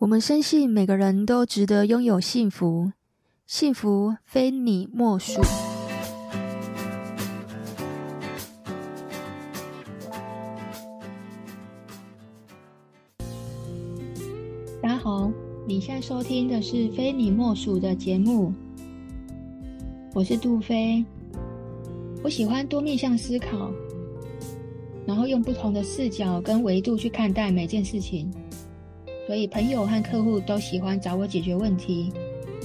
我们深信每个人都值得拥有幸福，幸福非你莫属。大家好，你现在收听的是《非你莫属》的节目，我是杜菲。我喜欢多面向思考，然后用不同的视角跟维度去看待每件事情。所以，朋友和客户都喜欢找我解决问题。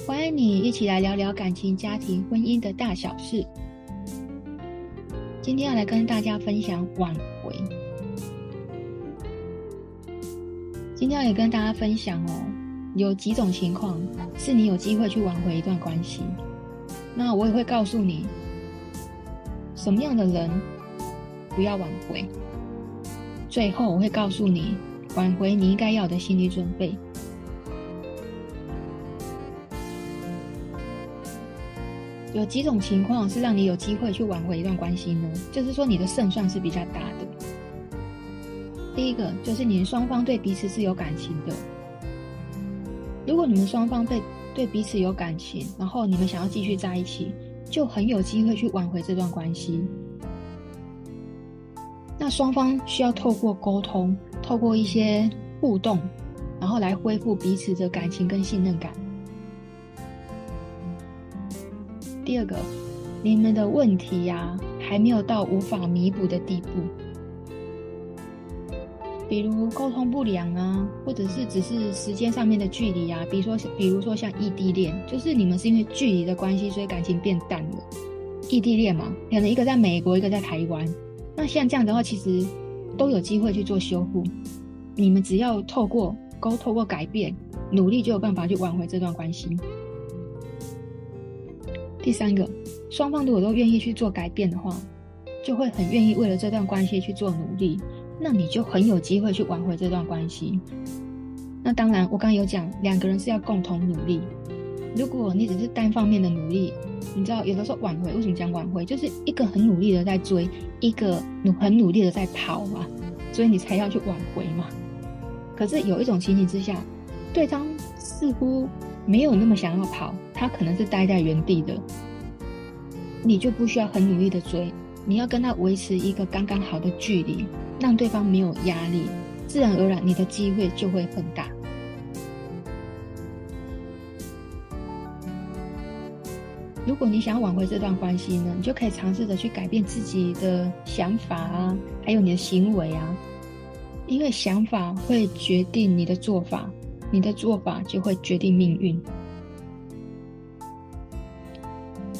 欢迎你一起来聊聊感情、家庭、婚姻的大小事。今天要来跟大家分享挽回。今天要也跟大家分享哦，有几种情况是你有机会去挽回一段关系。那我也会告诉你，什么样的人不要挽回。最后，我会告诉你。挽回你应该要的心理准备。有几种情况是让你有机会去挽回一段关系呢？就是说你的胜算是比较大的。第一个就是你们双方对彼此是有感情的。如果你们双方对对彼此有感情，然后你们想要继续在一起，就很有机会去挽回这段关系。那双方需要透过沟通。透过一些互动，然后来恢复彼此的感情跟信任感。第二个，你们的问题呀、啊，还没有到无法弥补的地步，比如沟通不良啊，或者是只是时间上面的距离啊，比如说，比如说像异地恋，就是你们是因为距离的关系，所以感情变淡了。异地恋嘛，可能一个在美国，一个在台湾，那像这样的话，其实。都有机会去做修复，你们只要透过沟，透过改变，努力就有办法去挽回这段关系。第三个，双方如果都愿意去做改变的话，就会很愿意为了这段关系去做努力，那你就很有机会去挽回这段关系。那当然，我刚刚有讲，两个人是要共同努力。如果你只是单方面的努力，你知道有的时候挽回，为什么讲挽回？就是一个很努力的在追，一个努很努力的在跑嘛，所以你才要去挽回嘛。可是有一种情形之下，对方似乎没有那么想要跑，他可能是待在原地的，你就不需要很努力的追，你要跟他维持一个刚刚好的距离，让对方没有压力，自然而然你的机会就会很大。如果你想要挽回这段关系呢，你就可以尝试着去改变自己的想法啊，还有你的行为啊，因为想法会决定你的做法，你的做法就会决定命运。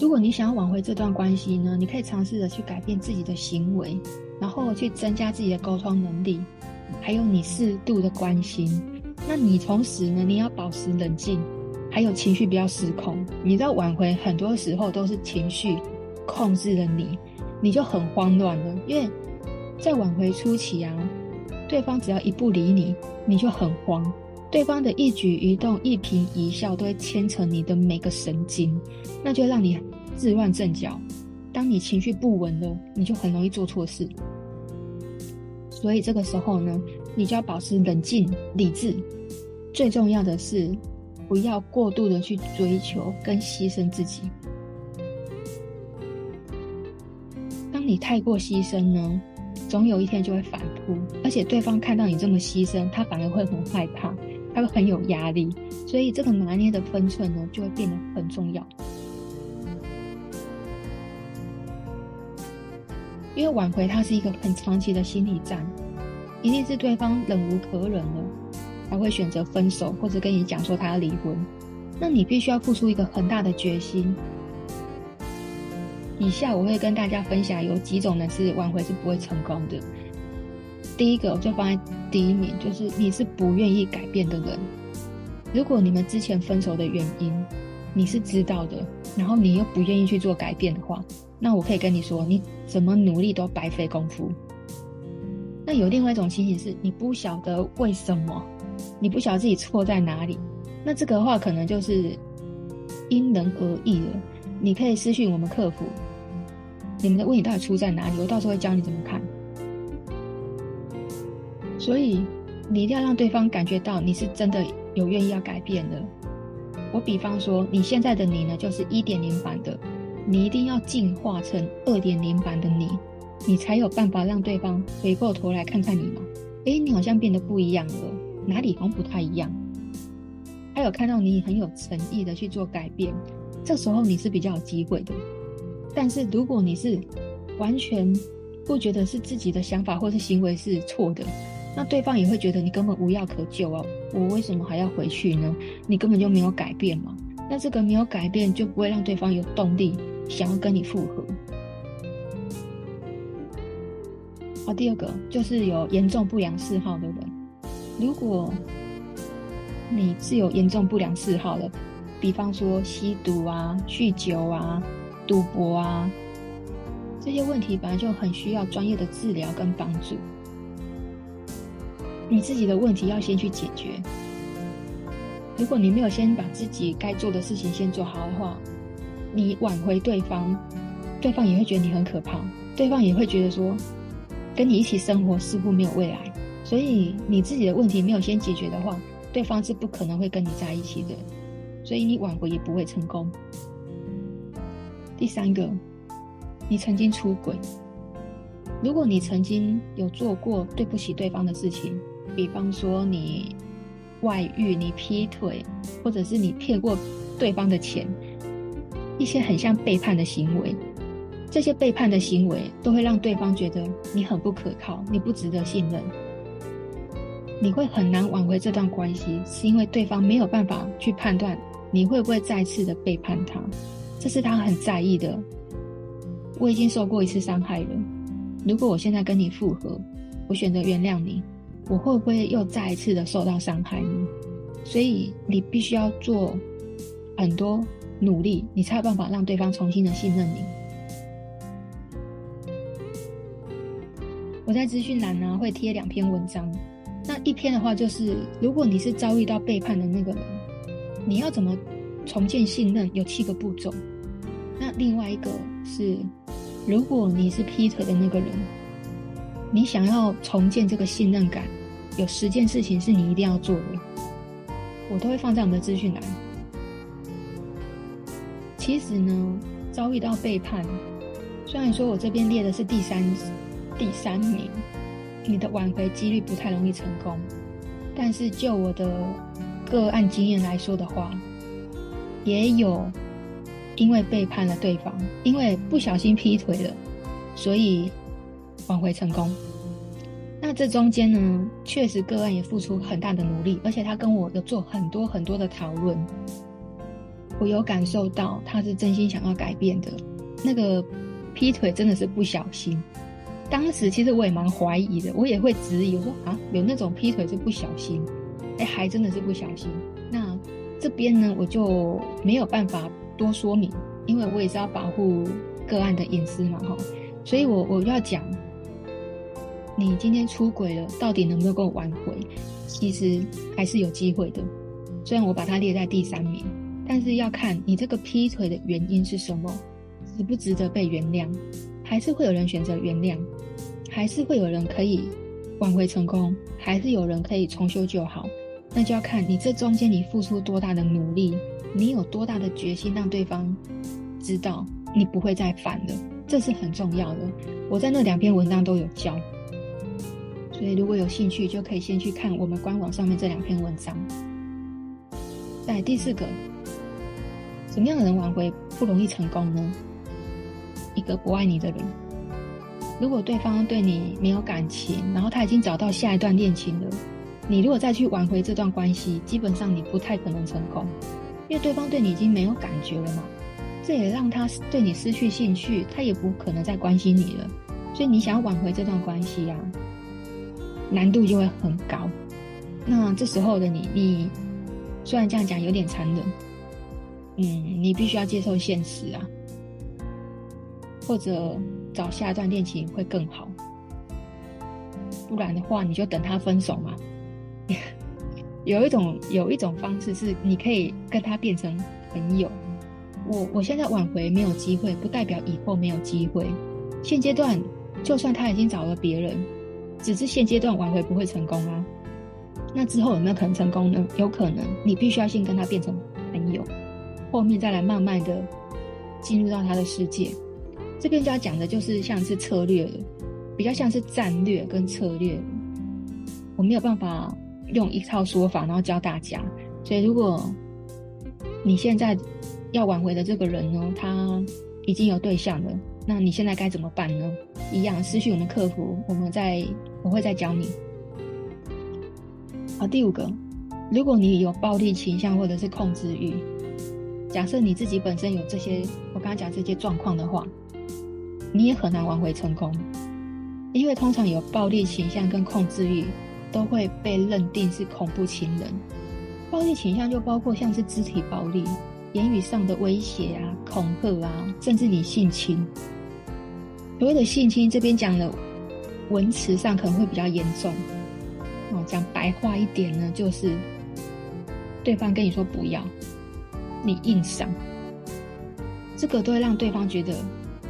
如果你想要挽回这段关系呢，你可以尝试着去改变自己的行为，然后去增加自己的沟通能力，还有你适度的关心。那你同时呢，你要保持冷静。还有情绪不要失控，你知道挽回很多时候都是情绪控制了你，你就很慌乱了。因为在挽回初期啊，对方只要一不理你，你就很慌。对方的一举一动、一颦一笑都会牵扯你的每个神经，那就让你自乱阵脚。当你情绪不稳了，你就很容易做错事。所以这个时候呢，你就要保持冷静、理智。最重要的是，不要过度的去追求跟牺牲自己。当你太过牺牲呢，总有一天就会反扑，而且对方看到你这么牺牲，他反而会很害怕，他会很有压力。所以这个拿捏的分寸呢，就会变得很重要。因为挽回它是一个很长期的心理战，一定是对方忍无可忍了。他会选择分手，或者跟你讲说他要离婚，那你必须要付出一个很大的决心。以下我会跟大家分享有几种呢是挽回是不会成功的。第一个我就放在第一名，就是你是不愿意改变的人。如果你们之前分手的原因你是知道的，然后你又不愿意去做改变的话，那我可以跟你说，你怎么努力都白费功夫。那有另外一种情形是，你不晓得为什么。你不晓得自己错在哪里，那这个话可能就是因人而异了。你可以私讯我们客服，你们的问题到底出在哪里？我到时候会教你怎么看。所以你一定要让对方感觉到你是真的有愿意要改变的。我比方说，你现在的你呢，就是一点零版的，你一定要进化成二点零版的你，你才有办法让对方回过头来看看你嘛。诶，你好像变得不一样了，哪里好像不太一样？他有看到你很有诚意的去做改变，这时候你是比较有机会的。但是如果你是完全不觉得是自己的想法或是行为是错的，那对方也会觉得你根本无药可救啊！我为什么还要回去呢？你根本就没有改变嘛。那这个没有改变，就不会让对方有动力想要跟你复合。好，第二个就是有严重不良嗜好的人，如果你是有严重不良嗜好的，比方说吸毒啊、酗酒啊、赌博啊，这些问题本来就很需要专业的治疗跟帮助。你自己的问题要先去解决。如果你没有先把自己该做的事情先做好的话，你挽回对方，对方也会觉得你很可怕，对方也会觉得说，跟你一起生活似乎没有未来。所以你自己的问题没有先解决的话，对方是不可能会跟你在一起的。所以你挽回也不会成功。第三个，你曾经出轨。如果你曾经有做过对不起对方的事情，比方说你外遇、你劈腿，或者是你骗过对方的钱，一些很像背叛的行为，这些背叛的行为都会让对方觉得你很不可靠，你不值得信任，你会很难挽回这段关系，是因为对方没有办法去判断你会不会再次的背叛他，这是他很在意的。我已经受过一次伤害了，如果我现在跟你复合，我选择原谅你。我会不会又再一次的受到伤害呢？所以你必须要做很多努力，你才有办法让对方重新的信任你。我在资讯栏呢会贴两篇文章，那一篇的话就是，如果你是遭遇到背叛的那个人，你要怎么重建信任？有七个步骤。那另外一个是，如果你是劈腿的那个人。你想要重建这个信任感，有十件事情是你一定要做的，我都会放在我们的资讯栏。其实呢，遭遇到背叛，虽然说我这边列的是第三第三名，你的挽回几率不太容易成功，但是就我的个案经验来说的话，也有因为背叛了对方，因为不小心劈腿了，所以。挽回成功，那这中间呢，确实个案也付出很大的努力，而且他跟我有做很多很多的讨论，我有感受到他是真心想要改变的。那个劈腿真的是不小心，当时其实我也蛮怀疑的，我也会质疑，我说啊，有那种劈腿是不小心，哎，还真的是不小心。那这边呢，我就没有办法多说明，因为我也是要保护个案的隐私嘛，哈，所以我我要讲。你今天出轨了，到底能不能够挽回？其实还是有机会的。虽然我把它列在第三名，但是要看你这个劈腿的原因是什么，值不值得被原谅？还是会有人选择原谅？还是会有人可以挽回成功？还是有人可以重修旧好？那就要看你这中间你付出多大的努力，你有多大的决心，让对方知道你不会再犯了，这是很重要的。我在那两篇文章都有教。所以，如果有兴趣，就可以先去看我们官网上面这两篇文章。在第四个，什么样的人挽回不容易成功呢？一个不爱你的人，如果对方对你没有感情，然后他已经找到下一段恋情了，你如果再去挽回这段关系，基本上你不太可能成功，因为对方对你已经没有感觉了嘛。这也让他对你失去兴趣，他也不可能再关心你了。所以，你想要挽回这段关系呀？难度就会很高。那这时候的你，你虽然这样讲有点残忍，嗯，你必须要接受现实啊，或者找下一段恋情会更好。不然的话，你就等他分手嘛。有一种有一种方式是，你可以跟他变成朋友。我我现在挽回没有机会，不代表以后没有机会。现阶段，就算他已经找了别人。只是现阶段挽回不会成功啊，那之后有没有可能成功呢？有可能，你必须要先跟他变成朋友，后面再来慢慢的进入到他的世界。这边就要讲的就是像是策略了，比较像是战略跟策略。我没有办法用一套说法，然后教大家。所以，如果你现在要挽回的这个人呢，他已经有对象了，那你现在该怎么办呢？一样，私讯我们客服，我们再我会再教你。好，第五个，如果你有暴力倾向或者是控制欲，假设你自己本身有这些，我刚刚讲这些状况的话，你也很难挽回成功，因为通常有暴力倾向跟控制欲。都会被认定是恐怖情人，暴力倾向就包括像是肢体暴力、言语上的威胁啊、恐吓啊，甚至你性侵。所谓的性侵，这边讲的文词上可能会比较严重。哦，讲白话一点呢，就是对方跟你说不要，你硬上，这个都会让对方觉得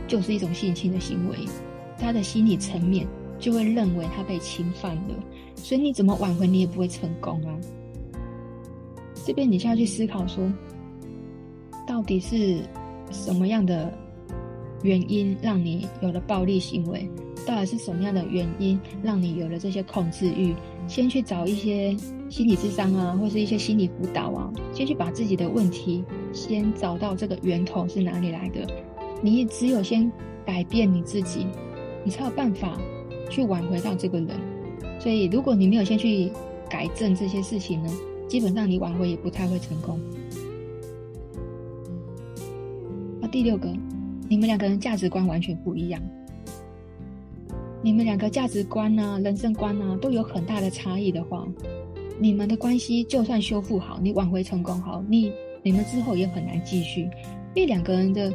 就是一种性侵的行为，他的心理层面就会认为他被侵犯了。所以你怎么挽回，你也不会成功啊。这边你就要去思考说，到底是什么样的原因让你有了暴力行为？到底是什么样的原因让你有了这些控制欲？先去找一些心理智商啊，或是一些心理辅导啊，先去把自己的问题先找到这个源头是哪里来的。你只有先改变你自己，你才有办法去挽回到这个人。所以，如果你没有先去改正这些事情呢，基本上你挽回也不太会成功。那第六个，你们两个人价值观完全不一样，你们两个价值观啊、人生观啊都有很大的差异的话，你们的关系就算修复好，你挽回成功好，你你们之后也很难继续，因为两个人的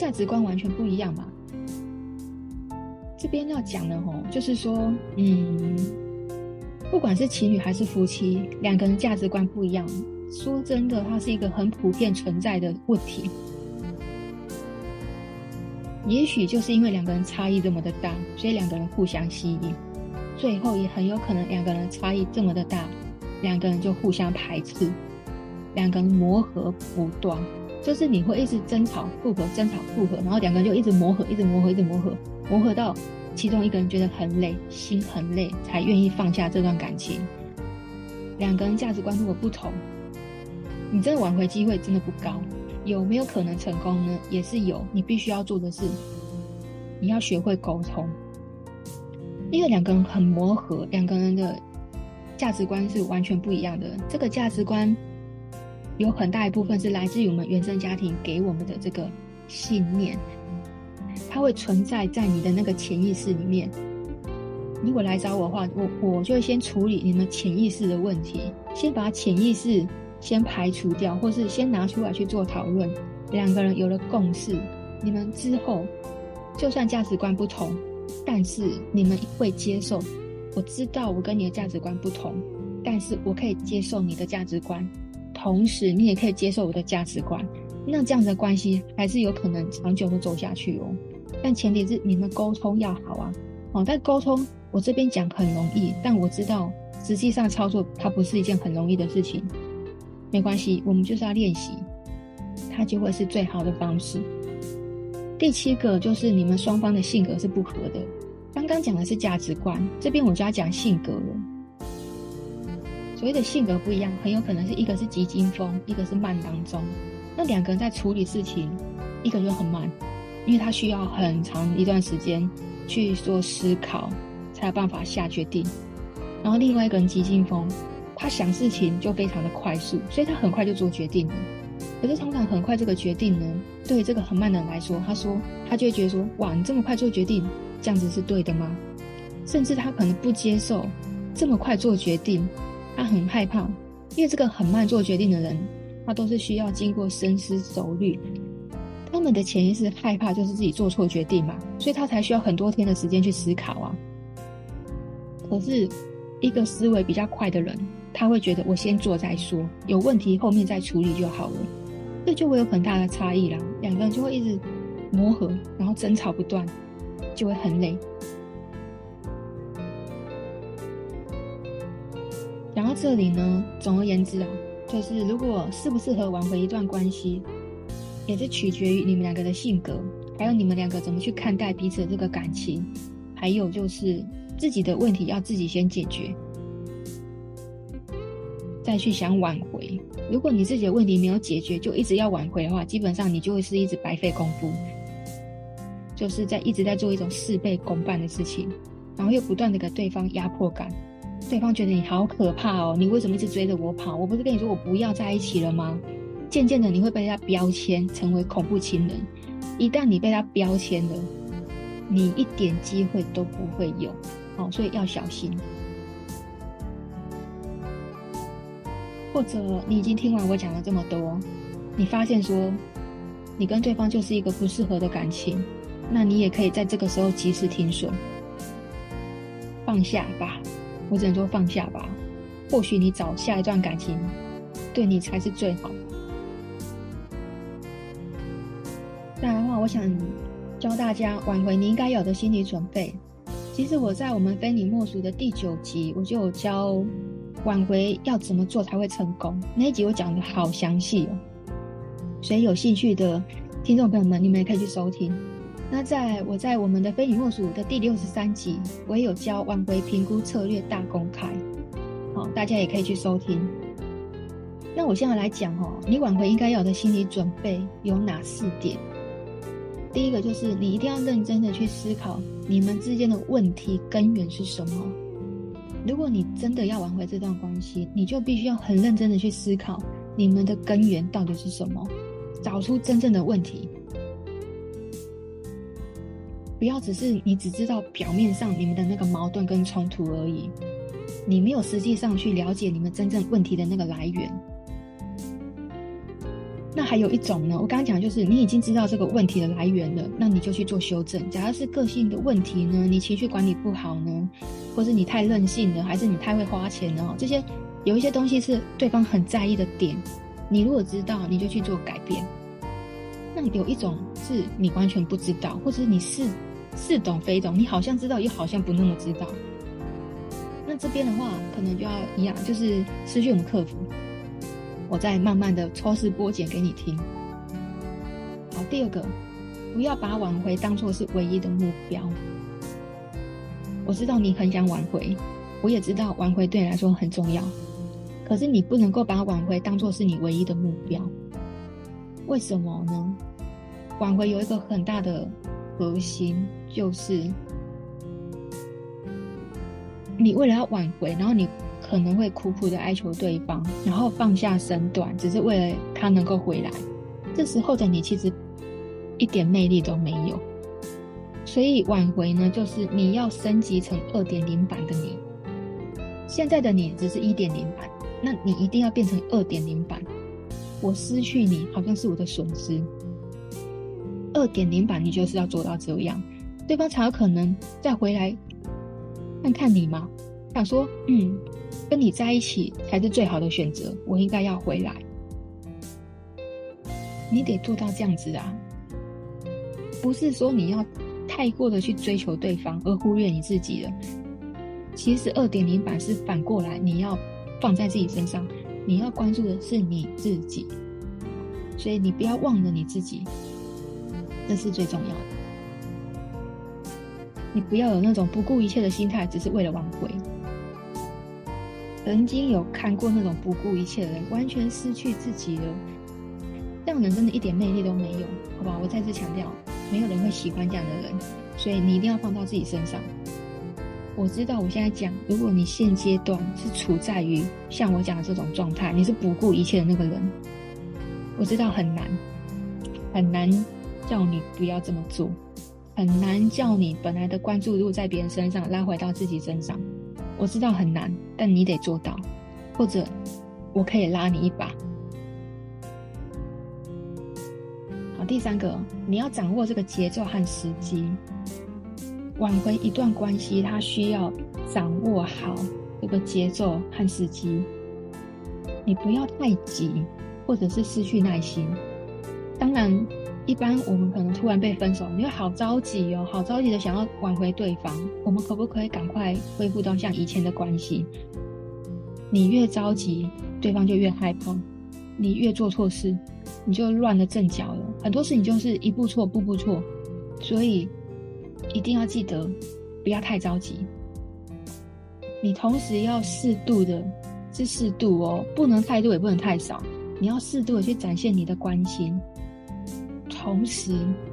价值观完全不一样嘛。这边要讲的吼，就是说，嗯，不管是情侣还是夫妻，两个人价值观不一样。说真的，它是一个很普遍存在的问题。也许就是因为两个人差异这么的大，所以两个人互相吸引，最后也很有可能两个人差异这么的大，两个人就互相排斥，两个人磨合不断，就是你会一直争吵复合，争吵复合，然后两个人就一直磨合，一直磨合，一直磨合。磨合到其中一个人觉得很累，心很累，才愿意放下这段感情。两个人价值观如果不同，你这个挽回机会真的不高。有没有可能成功呢？也是有。你必须要做的是，你要学会沟通。因为两个人很磨合，两个人的价值观是完全不一样的。这个价值观有很大一部分是来自于我们原生家庭给我们的这个信念。它会存在在你的那个潜意识里面。如果来找我的话，我我就先处理你们潜意识的问题，先把潜意识先排除掉，或是先拿出来去做讨论。两个人有了共识，你们之后就算价值观不同，但是你们会接受。我知道我跟你的价值观不同，但是我可以接受你的价值观，同时你也可以接受我的价值观。那这样的关系还是有可能长久的走下去哦，但前提是你们沟通要好啊。哦，但沟通我这边讲很容易，但我知道实际上操作它不是一件很容易的事情。没关系，我们就是要练习，它就会是最好的方式。第七个就是你们双方的性格是不合的。刚刚讲的是价值观，这边我就要讲性格了。所谓的性格不一样，很有可能是一个是急惊风，一个是慢当中。那两个人在处理事情，一个就很慢，因为他需要很长一段时间去做思考，才有办法下决定。然后另外一个人急惊风，他想事情就非常的快速，所以他很快就做决定了。可是通常很快这个决定呢，对于这个很慢的人来说，他说他就会觉得说，哇，你这么快做决定，这样子是对的吗？甚至他可能不接受这么快做决定，他很害怕，因为这个很慢做决定的人。他都是需要经过深思熟虑，他们的潜意识害怕就是自己做错决定嘛，所以他才需要很多天的时间去思考啊。可是，一个思维比较快的人，他会觉得我先做再说，有问题后面再处理就好了，这就会有很大的差异啦。两个人就会一直磨合，然后争吵不断，就会很累。到这里呢，总而言之啊，就是如果适不适合挽回一段关系，也是取决于你们两个的性格，还有你们两个怎么去看待彼此的这个感情，还有就是自己的问题要自己先解决，再去想挽回。如果你自己的问题没有解决，就一直要挽回的话，基本上你就会是一直白费功夫，就是在一直在做一种事倍功半的事情，然后又不断的给对方压迫感。对方觉得你好可怕哦，你为什么一直追着我跑？我不是跟你说我不要在一起了吗？渐渐的你会被他标签成为恐怖情人，一旦你被他标签了，你一点机会都不会有，哦，所以要小心。或者你已经听完我讲了这么多，你发现说你跟对方就是一个不适合的感情，那你也可以在这个时候及时停损，放下吧。我只能说放下吧，或许你找下一段感情，对你才是最好。再来的话，我想教大家挽回你应该有的心理准备。其实我在我们非你莫属的第九集，我就有教挽回要怎么做才会成功。那一集我讲的好详细哦，所以有兴趣的听众朋友们，你们也可以去收听。那在我在我们的非你莫属的第六十三集，我也有教挽回评估策略大公开，好，大家也可以去收听。那我现在来讲哦，你挽回应该有的心理准备有哪四点？第一个就是你一定要认真的去思考你们之间的问题根源是什么。如果你真的要挽回这段关系，你就必须要很认真的去思考你们的根源到底是什么，找出真正的问题。不要只是你只知道表面上你们的那个矛盾跟冲突而已，你没有实际上去了解你们真正问题的那个来源。那还有一种呢，我刚刚讲就是你已经知道这个问题的来源了，那你就去做修正。假如是个性的问题呢，你情绪管理不好呢，或是你太任性了，还是你太会花钱了，这些有一些东西是对方很在意的点，你如果知道，你就去做改变。那有一种是你完全不知道，或者是你是。似懂非懂，你好像知道，又好像不那么知道。那这边的话，可能就要一样，就是失去我们客服。我再慢慢的抽丝剥茧给你听。好，第二个，不要把挽回当做是唯一的目标。我知道你很想挽回，我也知道挽回对你来说很重要，可是你不能够把挽回当做是你唯一的目标。为什么呢？挽回有一个很大的核心。就是你为了要挽回，然后你可能会苦苦的哀求对方，然后放下身段，只是为了他能够回来。这时候的你其实一点魅力都没有。所以挽回呢，就是你要升级成二点零版的你。现在的你只是一点零版，那你一定要变成二点零版。我失去你，好像是我的损失。二点零版，你就是要做到这样。对方才有可能再回来看看你吗？想说，嗯，跟你在一起才是最好的选择，我应该要回来。你得做到这样子啊，不是说你要太过的去追求对方而忽略你自己了。其实二点零版是反过来，你要放在自己身上，你要关注的是你自己，所以你不要忘了你自己，这是最重要的。你不要有那种不顾一切的心态，只是为了挽回。曾经有看过那种不顾一切的人，完全失去自己了，这样人真的一点魅力都没有，好吧？我再次强调，没有人会喜欢这样的人，所以你一定要放到自己身上。我知道我现在讲，如果你现阶段是处在于像我讲的这种状态，你是不顾一切的那个人，我知道很难，很难叫你不要这么做。很难叫你本来的关注度在别人身上拉回到自己身上，我知道很难，但你得做到，或者我可以拉你一把。好，第三个，你要掌握这个节奏和时机。挽回一段关系，它需要掌握好这个节奏和时机。你不要太急，或者是失去耐心。当然。一般我们可能突然被分手，你会好着急哦，好着急的想要挽回对方。我们可不可以赶快恢复到像以前的关系？你越着急，对方就越害怕；你越做错事，你就乱了阵脚了。很多事情就是一步错，步步错，所以一定要记得不要太着急。你同时要适度的，是适度哦，不能太多，也不能太少。你要适度的去展现你的关心，同时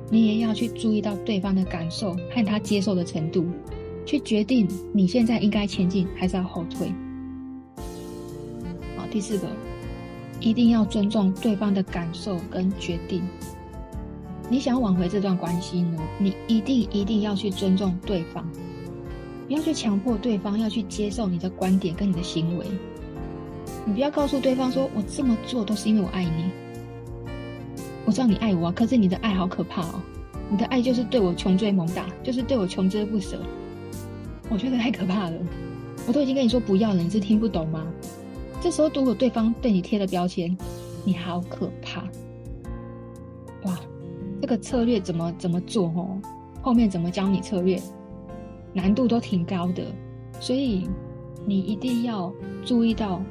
你也要去注意到对方的感受和他接受的程度，去决定你现在应该前进还是要后退。好，第四个，一定要尊重对方的感受跟决定。你想要挽回这段关系呢，你一定一定要去尊重对方，不要去强迫对方要去接受你的观点跟你的行为。你不要告诉对方说：“我这么做都是因为我爱你。”我知道你爱我啊，可是你的爱好可怕哦！你的爱就是对我穷追猛打，就是对我穷追不舍。我觉得太可怕了。我都已经跟你说不要了，你是听不懂吗？这时候如果对方对你贴了标签，你好可怕！哇，这个策略怎么怎么做哦？后面怎么教你策略？难度都挺高的，所以你一定要注意到。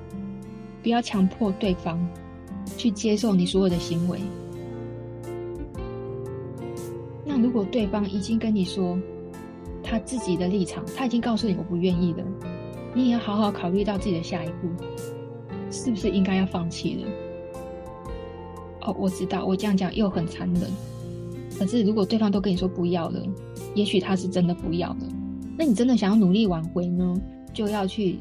不要强迫对方去接受你所有的行为。如果对方已经跟你说他自己的立场，他已经告诉你我不愿意了，你也要好好考虑到自己的下一步，是不是应该要放弃了？哦，我知道我这样讲又很残忍，可是如果对方都跟你说不要了，也许他是真的不要了。那你真的想要努力挽回呢，就要去。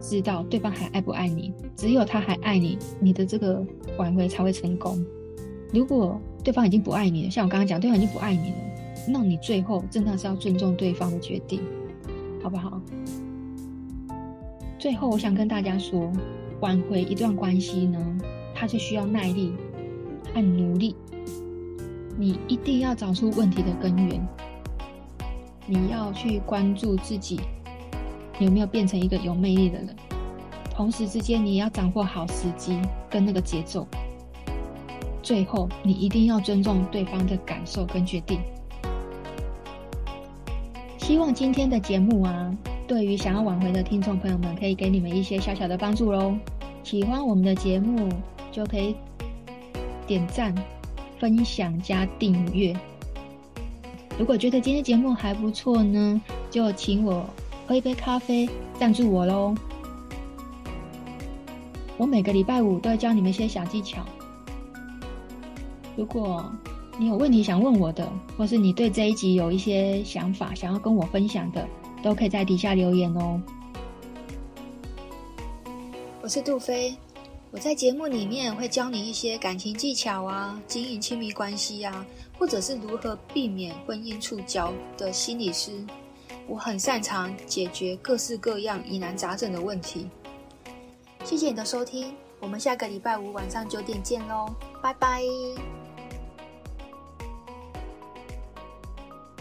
知道对方还爱不爱你，只有他还爱你，你的这个挽回才会成功。如果对方已经不爱你了，像我刚刚讲，对方已经不爱你了，那你最后真的是要尊重对方的决定，好不好？最后，我想跟大家说，挽回一段关系呢，它是需要耐力和努力。你一定要找出问题的根源，你要去关注自己。有没有变成一个有魅力的人？同时之间，你也要掌握好时机跟那个节奏。最后，你一定要尊重对方的感受跟决定。希望今天的节目啊，对于想要挽回的听众朋友们，可以给你们一些小小的帮助喽。喜欢我们的节目，就可以点赞、分享加订阅。如果觉得今天节目还不错呢，就请我。喝一杯咖啡，赞助我喽！我每个礼拜五都会教你们一些小技巧。如果你有问题想问我的，或是你对这一集有一些想法想要跟我分享的，都可以在底下留言哦。我是杜菲，我在节目里面会教你一些感情技巧啊，经营亲密关系啊，或者是如何避免婚姻触礁的心理师。我很擅长解决各式各样疑难杂症的问题。谢谢你的收听，我们下个礼拜五晚上九点见喽，拜拜。